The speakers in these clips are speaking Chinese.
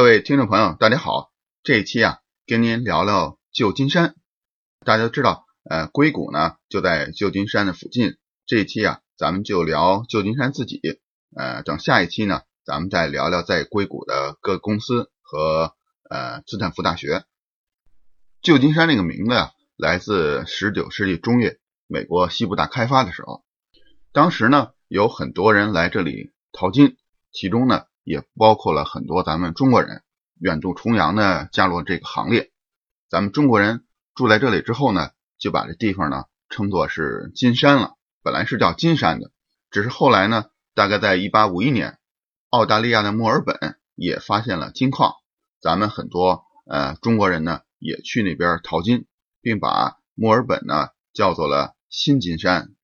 各位听众朋友，大家好。这一期啊，跟您聊聊旧金山。大家都知道，呃，硅谷呢就在旧金山的附近。这一期啊，咱们就聊旧金山自己。呃，等下一期呢，咱们再聊聊在硅谷的各公司和呃斯坦福大学。旧金山这个名字啊，来自十九世纪中叶美国西部大开发的时候，当时呢有很多人来这里淘金，其中呢也包括了很多咱们中国人远渡重洋的加入这个行列。咱们中国人住在这里之后呢，就把这地方呢称作是金山了。本来是叫金山的，只是后来呢，大概在一八五一年，澳大利亚的墨尔本也发现了金矿，咱们很多呃中国人呢。也去那边淘金，并把墨尔本呢叫做了新金山。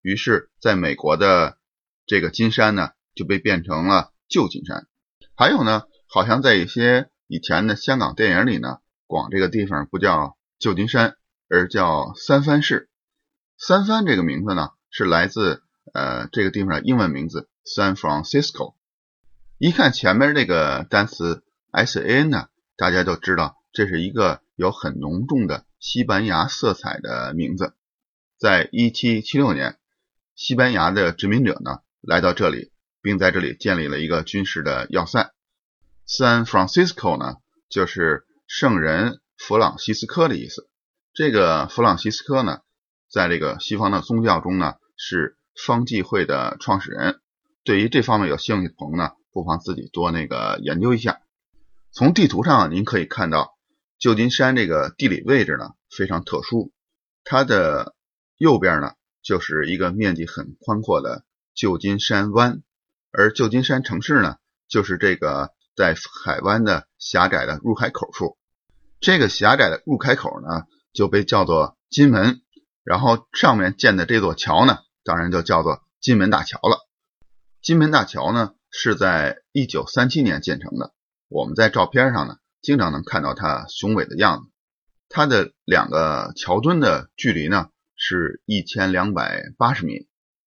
于是，在美国的这个金山呢就被变成了旧金山。还有呢，好像在一些以前的香港电影里呢，管这个地方不叫旧金山，而叫三藩市。三藩这个名字呢是来自呃这个地方的英文名字 San Francisco。一看前面这个单词 S A N 呢，大家就知道这是一个。有很浓重的西班牙色彩的名字，在一七七六年，西班牙的殖民者呢来到这里，并在这里建立了一个军事的要塞。San Francisco 呢就是圣人弗朗西斯科的意思。这个弗朗西斯科呢，在这个西方的宗教中呢是方济会的创始人。对于这方面有兴趣的朋友呢，不妨自己多那个研究一下。从地图上您可以看到。旧金山这个地理位置呢非常特殊，它的右边呢就是一个面积很宽阔的旧金山湾，而旧金山城市呢就是这个在海湾的狭窄的入海口处。这个狭窄的入海口呢就被叫做金门，然后上面建的这座桥呢当然就叫做金门大桥了。金门大桥呢是在一九三七年建成的，我们在照片上呢。经常能看到它雄伟的样子。它的两个桥墩的距离呢是一千两百八十米。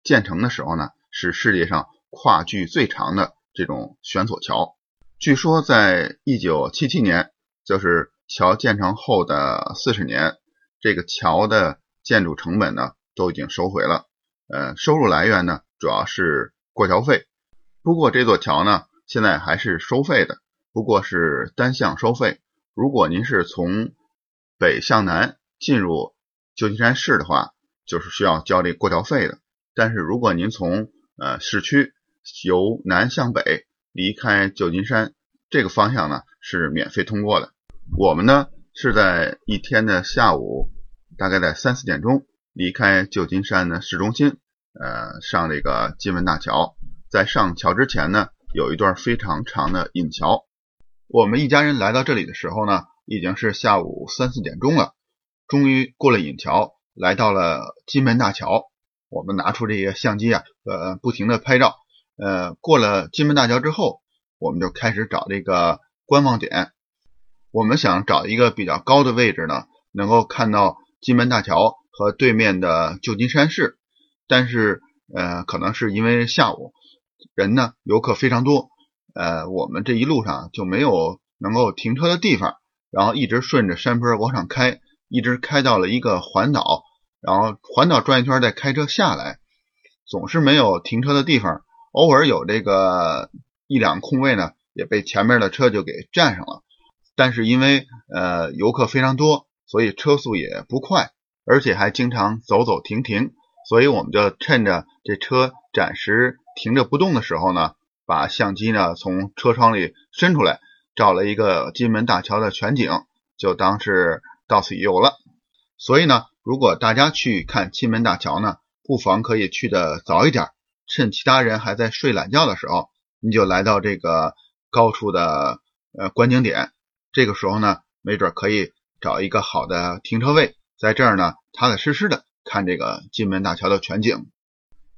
建成的时候呢是世界上跨距最长的这种悬索桥。据说在一九七七年，就是桥建成后的四十年，这个桥的建筑成本呢都已经收回了。呃，收入来源呢主要是过桥费。不过这座桥呢现在还是收费的。不过是单向收费。如果您是从北向南进入旧金山市的话，就是需要交这过桥费的。但是如果您从呃市区由南向北离开旧金山这个方向呢，是免费通过的。我们呢是在一天的下午，大概在三四点钟离开旧金山的市中心，呃，上这个金门大桥。在上桥之前呢，有一段非常长的引桥。我们一家人来到这里的时候呢，已经是下午三四点钟了。终于过了引桥，来到了金门大桥。我们拿出这个相机啊，呃，不停的拍照。呃，过了金门大桥之后，我们就开始找这个观望点。我们想找一个比较高的位置呢，能够看到金门大桥和对面的旧金山市。但是，呃，可能是因为下午人呢，游客非常多。呃，我们这一路上就没有能够停车的地方，然后一直顺着山坡往上开，一直开到了一个环岛，然后环岛转一圈再开车下来，总是没有停车的地方，偶尔有这个一两空位呢，也被前面的车就给占上了。但是因为呃游客非常多，所以车速也不快，而且还经常走走停停，所以我们就趁着这车暂时停着不动的时候呢。把相机呢从车窗里伸出来，照了一个金门大桥的全景，就当是到此一游了。所以呢，如果大家去看金门大桥呢，不妨可以去的早一点，趁其他人还在睡懒觉的时候，你就来到这个高处的呃观景点。这个时候呢，没准可以找一个好的停车位，在这儿呢踏踏实实的看这个金门大桥的全景。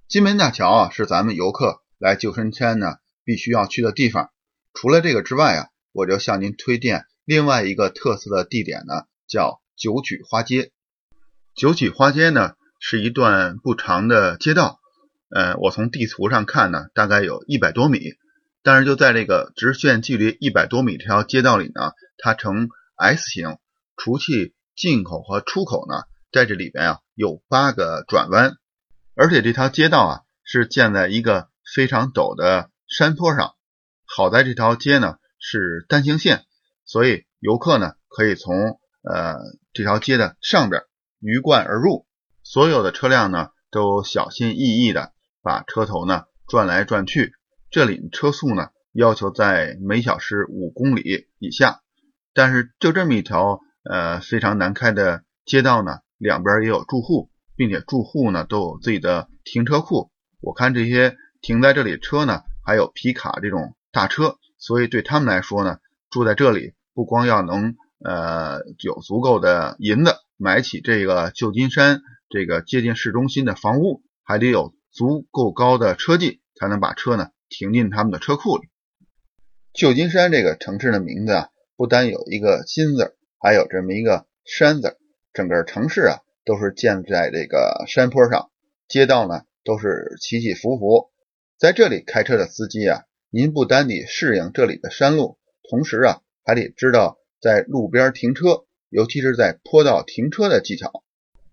金门大桥啊，是咱们游客来救生圈呢。必须要去的地方，除了这个之外啊，我就向您推荐另外一个特色的地点呢，叫九曲花街。九曲花街呢是一段不长的街道，呃，我从地图上看呢，大概有一百多米，但是就在这个直线距离一百多米这条街道里呢，它呈 S 型，除去进口和出口呢，在这里边啊有八个转弯，而且这条街道啊是建在一个非常陡的山坡上。好在这条街呢是单行线，所以游客呢可以从呃这条街的上边鱼贯而入，所有的车辆呢都小心翼翼的把车头呢转来转去。这里车速呢要求在每小时五公里以下，但是就这么一条呃非常难开的街道呢，两边也有住户，并且住户呢都有自己的停车库。我看这些停在这里车呢，还有皮卡这种大车，所以对他们来说呢，住在这里不光要能呃有足够的银子买起这个旧金山这个接近市中心的房屋，还得有足够高的车技才能把车呢。停进他们的车库里。旧金山这个城市的名字啊，不单有一个“金”字，还有这么一个“山”字。整个城市啊，都是建在这个山坡上，街道呢都是起起伏伏。在这里开车的司机啊，您不单得适应这里的山路，同时啊，还得知道在路边停车，尤其是在坡道停车的技巧。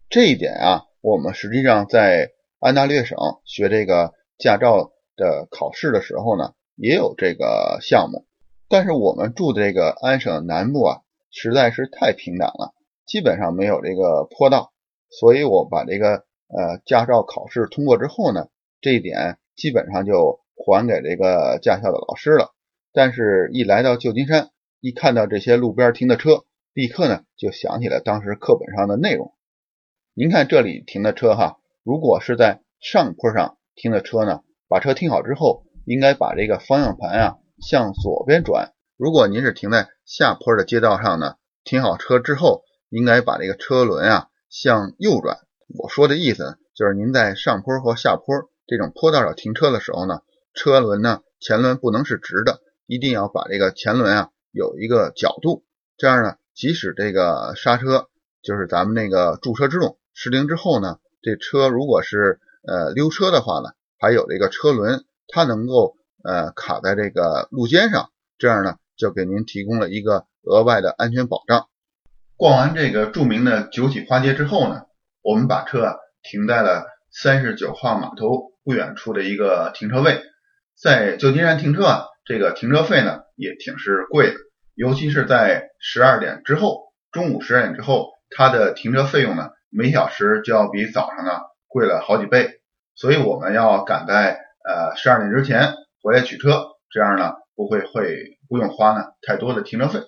这一点啊，我们实际上在安大略省学这个驾照。的考试的时候呢，也有这个项目，但是我们住的这个安省南部啊，实在是太平坦了，基本上没有这个坡道，所以我把这个呃驾照考试通过之后呢，这一点基本上就还给这个驾校的老师了。但是，一来到旧金山，一看到这些路边停的车，立刻呢就想起了当时课本上的内容。您看这里停的车哈，如果是在上坡上停的车呢？把车停好之后，应该把这个方向盘啊向左边转。如果您是停在下坡的街道上呢，停好车之后，应该把这个车轮啊向右转。我说的意思就是您在上坡或下坡这种坡道上停车的时候呢，车轮呢前轮不能是直的，一定要把这个前轮啊有一个角度。这样呢，即使这个刹车就是咱们那个驻车制动失灵之后呢，这车如果是呃溜车的话呢。还有这个车轮，它能够呃卡在这个路肩上，这样呢就给您提供了一个额外的安全保障。逛完这个著名的九曲花街之后呢，我们把车啊停在了三十九号码头不远处的一个停车位。在旧金山停车啊，这个停车费呢也挺是贵的，尤其是在十二点之后，中午十二点之后，它的停车费用呢每小时就要比早上呢贵了好几倍。所以我们要赶在呃十二点之前回来取车，这样呢不会会不用花呢太多的停车费。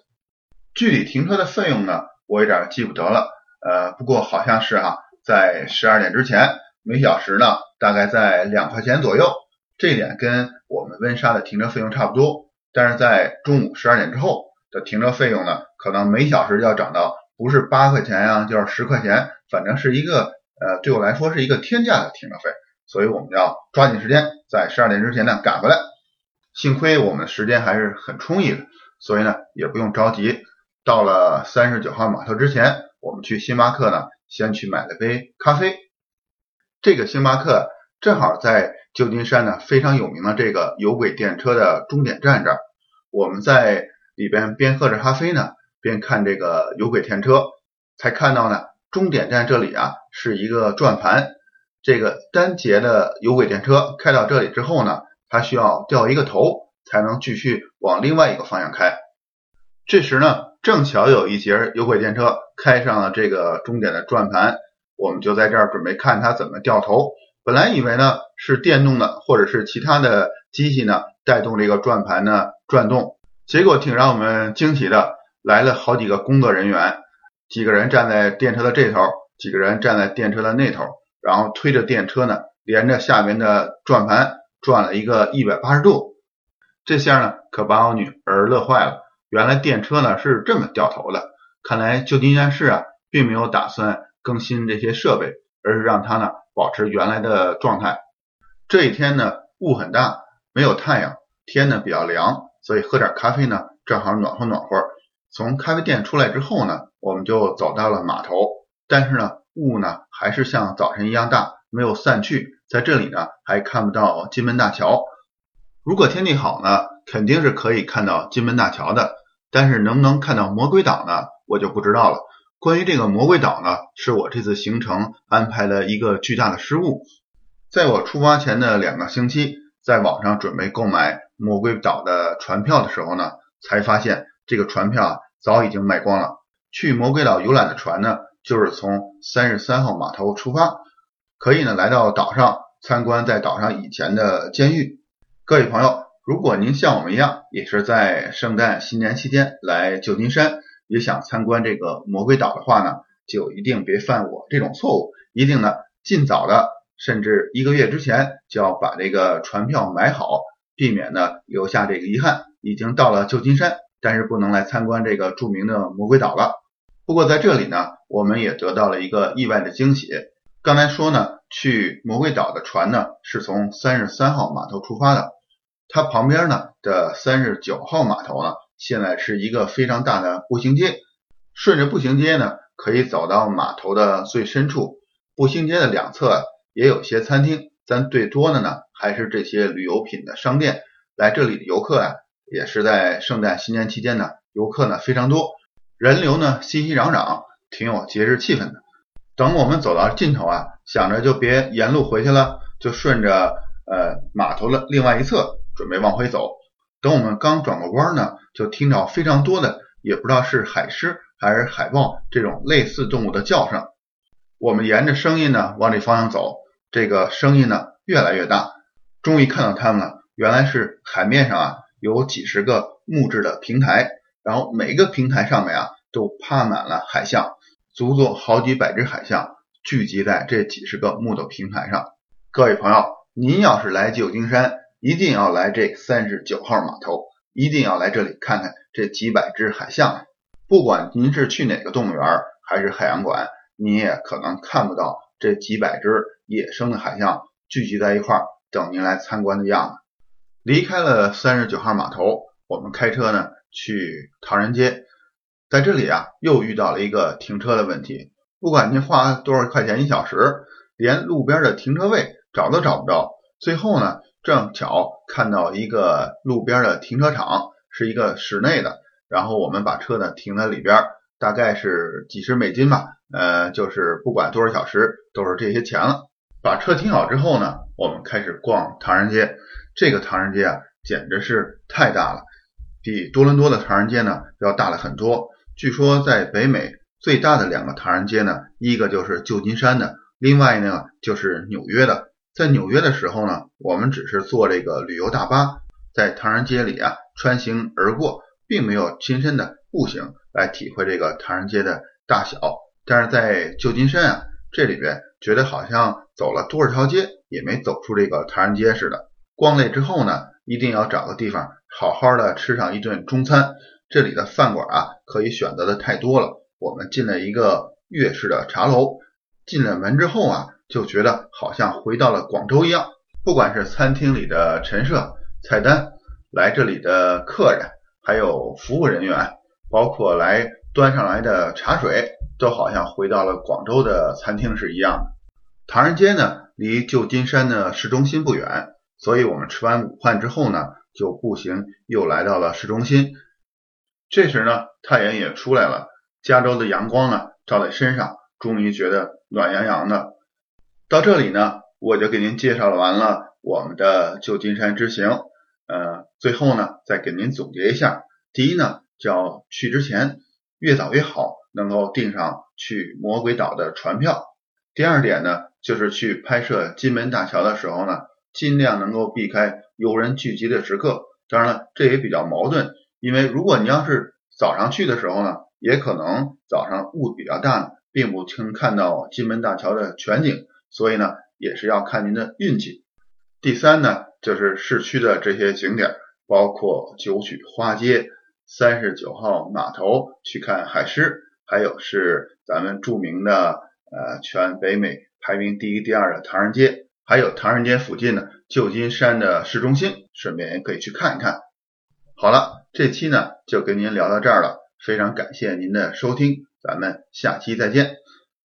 具体停车的费用呢，我有点记不得了，呃不过好像是哈，在十二点之前每小时呢大概在两块钱左右，这点跟我们温莎的停车费用差不多。但是在中午十二点之后的停车费用呢，可能每小时要涨到不是八块钱呀，就是十块钱，反正是一个呃对我来说是一个天价的停车费。所以我们要抓紧时间，在十二点之前呢赶回来。幸亏我们时间还是很充裕的，所以呢也不用着急。到了三十九号码头之前，我们去星巴克呢先去买了杯咖啡。这个星巴克正好在旧金山呢非常有名的这个有轨电车的终点站这儿。我们在里边边喝着咖啡呢，边看这个有轨电车，才看到呢终点站这里啊是一个转盘。这个单节的有轨电车开到这里之后呢，它需要掉一个头才能继续往另外一个方向开。这时呢，正巧有一节有轨电车开上了这个终点的转盘，我们就在这儿准备看它怎么掉头。本来以为呢是电动的或者是其他的机器呢带动这个转盘呢转动，结果挺让我们惊奇的，来了好几个工作人员，几个人站在电车的这头，几个人站在电车的那头。然后推着电车呢，连着下面的转盘转了一个一百八十度，这下呢可把我女儿乐坏了。原来电车呢是这么掉头的，看来旧金山市啊并没有打算更新这些设备，而是让它呢保持原来的状态。这一天呢雾很大，没有太阳，天呢比较凉，所以喝点咖啡呢正好暖和暖和。从咖啡店出来之后呢，我们就走到了码头，但是呢。雾呢还是像早晨一样大，没有散去。在这里呢还看不到金门大桥。如果天气好呢，肯定是可以看到金门大桥的，但是能不能看到魔鬼岛呢？我就不知道了。关于这个魔鬼岛呢，是我这次行程安排了一个巨大的失误。在我出发前的两个星期，在网上准备购买魔鬼岛的船票的时候呢，才发现这个船票啊早已经卖光了。去魔鬼岛游览的船呢，就是从三十三号码头出发，可以呢来到岛上参观在岛上以前的监狱。各位朋友。如果您像我们一样，也是在圣诞新年期间来旧金山，也想参观这个魔鬼岛的话呢，就一定别犯我这种错误，一定呢尽早的，甚至一个月之前就要把这个船票买好，避免呢留下这个遗憾。已经到了旧金山，但是不能来参观这个著名的魔鬼岛了。不过在这里呢，我们也得到了一个意外的惊喜。刚才说呢，去魔鬼岛的船呢是从三十三号码头出发的。它旁边呢的三十九号码头呢，现在是一个非常大的步行街，顺着步行街呢，可以走到码头的最深处。步行街的两侧也有些餐厅，但最多的呢还是这些旅游品的商店。来这里的游客啊，也是在圣诞新年期间呢，游客呢非常多，人流呢熙熙攘攘，挺有节日气氛的。等我们走到尽头啊，想着就别沿路回去了，就顺着呃码头的另外一侧。准备往回走，等我们刚转过弯呢，就听到非常多的，也不知道是海狮还是海豹这种类似动物的叫声。我们沿着声音呢往这方向走，这个声音呢越来越大，终于看到它们了。原来是海面上啊有几十个木质的平台，然后每个平台上面啊都趴满了海象，足足好几百只海象聚集在这几十个木头平台上。各位朋友，您要是来旧金山，一定要来这三十九号码头，一定要来这里看看这几百只海象。不管您是去哪个动物园还是海洋馆，你也可能看不到这几百只野生的海象聚集在一块等您来参观的样子。离开了三十九号码头，我们开车呢去唐人街，在这里啊又遇到了一个停车的问题。不管您花多少块钱一小时，连路边的停车位找都找不着。最后呢。正巧看到一个路边的停车场，是一个室内的，然后我们把车呢停在里边，大概是几十美金吧，呃，就是不管多少小时都是这些钱了。把车停好之后呢，我们开始逛唐人街。这个唐人街啊，简直是太大了，比多伦多的唐人街呢要大了很多。据说在北美最大的两个唐人街呢，一个就是旧金山的，另外呢就是纽约的。在纽约的时候呢，我们只是坐这个旅游大巴，在唐人街里啊穿行而过，并没有亲身的步行来体会这个唐人街的大小。但是在旧金山啊，这里边觉得好像走了多少条街也没走出这个唐人街似的。逛累之后呢，一定要找个地方好好的吃上一顿中餐。这里的饭馆啊可以选择的太多了。我们进了一个粤式的茶楼，进了门之后啊。就觉得好像回到了广州一样，不管是餐厅里的陈设、菜单，来这里的客人，还有服务人员，包括来端上来的茶水，都好像回到了广州的餐厅是一样的。唐人街呢，离旧金山的市中心不远，所以我们吃完午饭之后呢，就步行又来到了市中心。这时呢，太阳也出来了，加州的阳光呢照在身上，终于觉得暖洋洋的。到这里呢，我就给您介绍完了我们的旧金山之行。呃，最后呢，再给您总结一下：第一呢，叫去之前越早越好，能够订上去魔鬼岛的船票；第二点呢，就是去拍摄金门大桥的时候呢，尽量能够避开游人聚集的时刻。当然了，这也比较矛盾，因为如果你要是早上去的时候呢，也可能早上雾比较大，并不能看到金门大桥的全景。所以呢，也是要看您的运气。第三呢，就是市区的这些景点，包括九曲花街、三十九号码头去看海狮，还有是咱们著名的呃全北美排名第一、第二的唐人街，还有唐人街附近的旧金山的市中心，顺便也可以去看一看。好了，这期呢就跟您聊到这儿了，非常感谢您的收听，咱们下期再见。